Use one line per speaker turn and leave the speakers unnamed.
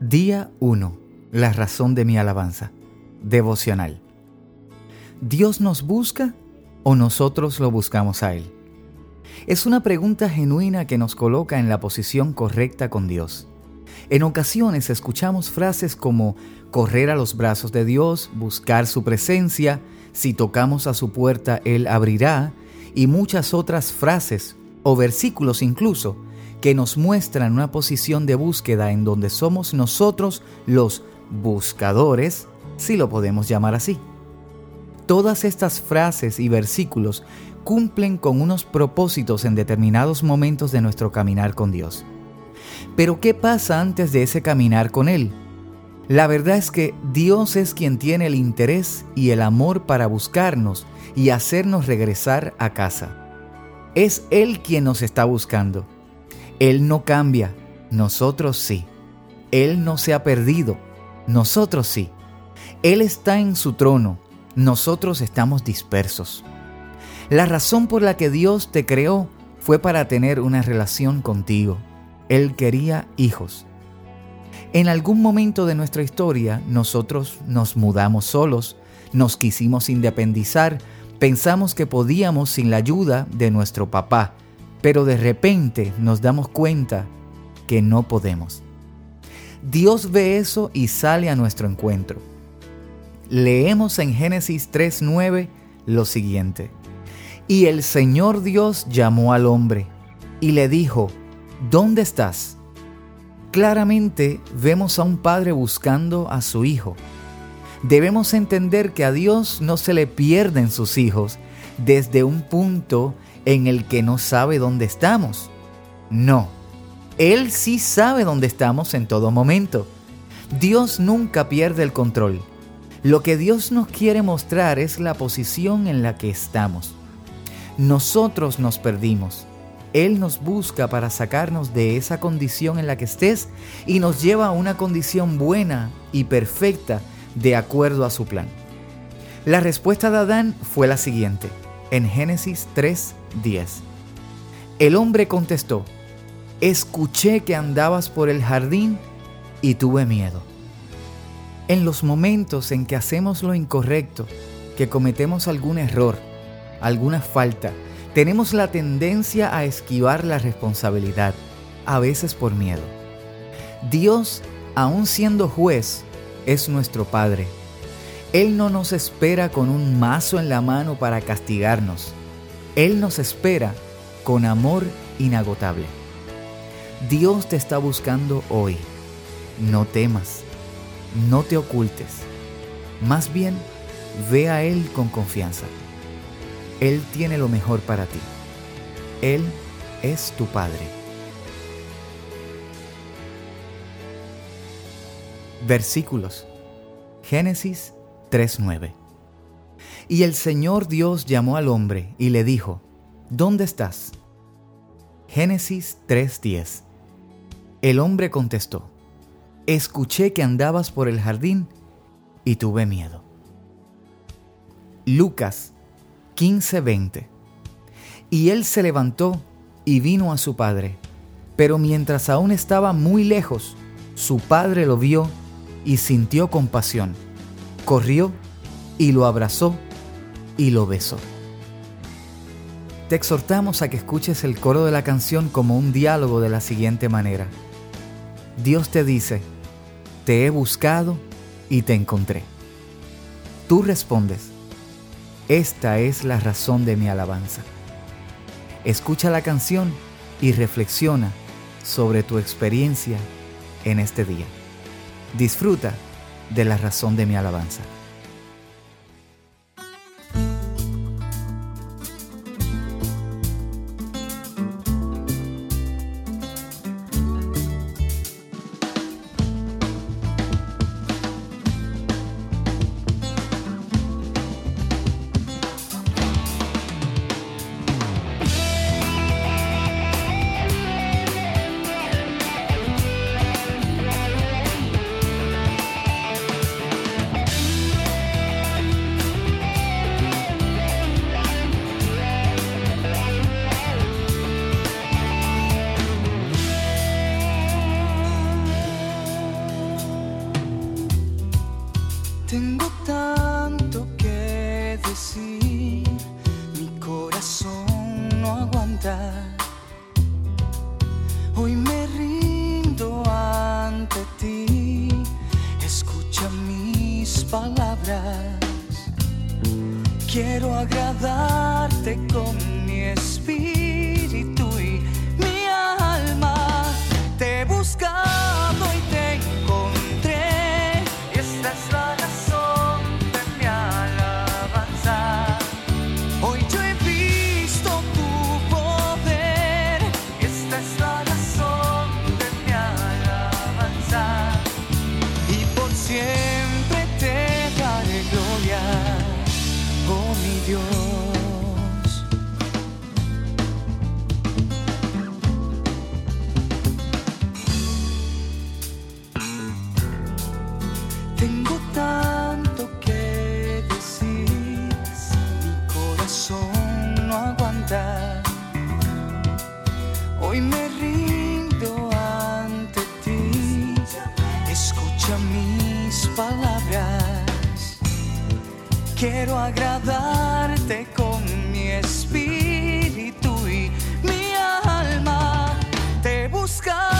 Día 1. La razón de mi alabanza. Devocional. ¿Dios nos busca o nosotros lo buscamos a Él? Es una pregunta genuina que nos coloca en la posición correcta con Dios. En ocasiones escuchamos frases como correr a los brazos de Dios, buscar su presencia, si tocamos a su puerta Él abrirá, y muchas otras frases o versículos incluso que nos muestran una posición de búsqueda en donde somos nosotros los buscadores, si lo podemos llamar así. Todas estas frases y versículos cumplen con unos propósitos en determinados momentos de nuestro caminar con Dios. Pero ¿qué pasa antes de ese caminar con Él? La verdad es que Dios es quien tiene el interés y el amor para buscarnos y hacernos regresar a casa. Es Él quien nos está buscando. Él no cambia, nosotros sí. Él no se ha perdido, nosotros sí. Él está en su trono, nosotros estamos dispersos. La razón por la que Dios te creó fue para tener una relación contigo. Él quería hijos. En algún momento de nuestra historia nosotros nos mudamos solos, nos quisimos independizar, pensamos que podíamos sin la ayuda de nuestro papá, pero de repente nos damos cuenta que no podemos. Dios ve eso y sale a nuestro encuentro. Leemos en Génesis 3.9 lo siguiente. Y el Señor Dios llamó al hombre y le dijo, ¿dónde estás? Claramente vemos a un padre buscando a su hijo. Debemos entender que a Dios no se le pierden sus hijos desde un punto en el que no sabe dónde estamos. No, Él sí sabe dónde estamos en todo momento. Dios nunca pierde el control. Lo que Dios nos quiere mostrar es la posición en la que estamos. Nosotros nos perdimos. Él nos busca para sacarnos de esa condición en la que estés y nos lleva a una condición buena y perfecta de acuerdo a su plan. La respuesta de Adán fue la siguiente, en Génesis 3, 10. El hombre contestó, escuché que andabas por el jardín y tuve miedo. En los momentos en que hacemos lo incorrecto, que cometemos algún error, alguna falta, tenemos la tendencia a esquivar la responsabilidad, a veces por miedo. Dios, aun siendo juez, es nuestro Padre. Él no nos espera con un mazo en la mano para castigarnos él nos espera con amor inagotable. Dios te está buscando hoy. No temas, no te ocultes. Más bien, ve a Él con confianza. Él tiene lo mejor para ti. Él es tu Padre. Versículos. Génesis 3.9 y el Señor Dios llamó al hombre y le dijo, ¿Dónde estás? Génesis 3:10 El hombre contestó, Escuché que andabas por el jardín y tuve miedo. Lucas 15:20 Y él se levantó y vino a su padre, pero mientras aún estaba muy lejos, su padre lo vio y sintió compasión. Corrió y lo abrazó y lo besó. Te exhortamos a que escuches el coro de la canción como un diálogo de la siguiente manera. Dios te dice, te he buscado y te encontré. Tú respondes, esta es la razón de mi alabanza. Escucha la canción y reflexiona sobre tu experiencia en este día. Disfruta de la razón de mi alabanza.
Hoy me rindo ante ti, escucha mis palabras. Quiero agradarte con mi espíritu. Dios. Tengo tanto que decir, mi corazón Quiero agradarte con mi espíritu y mi alma. Te busca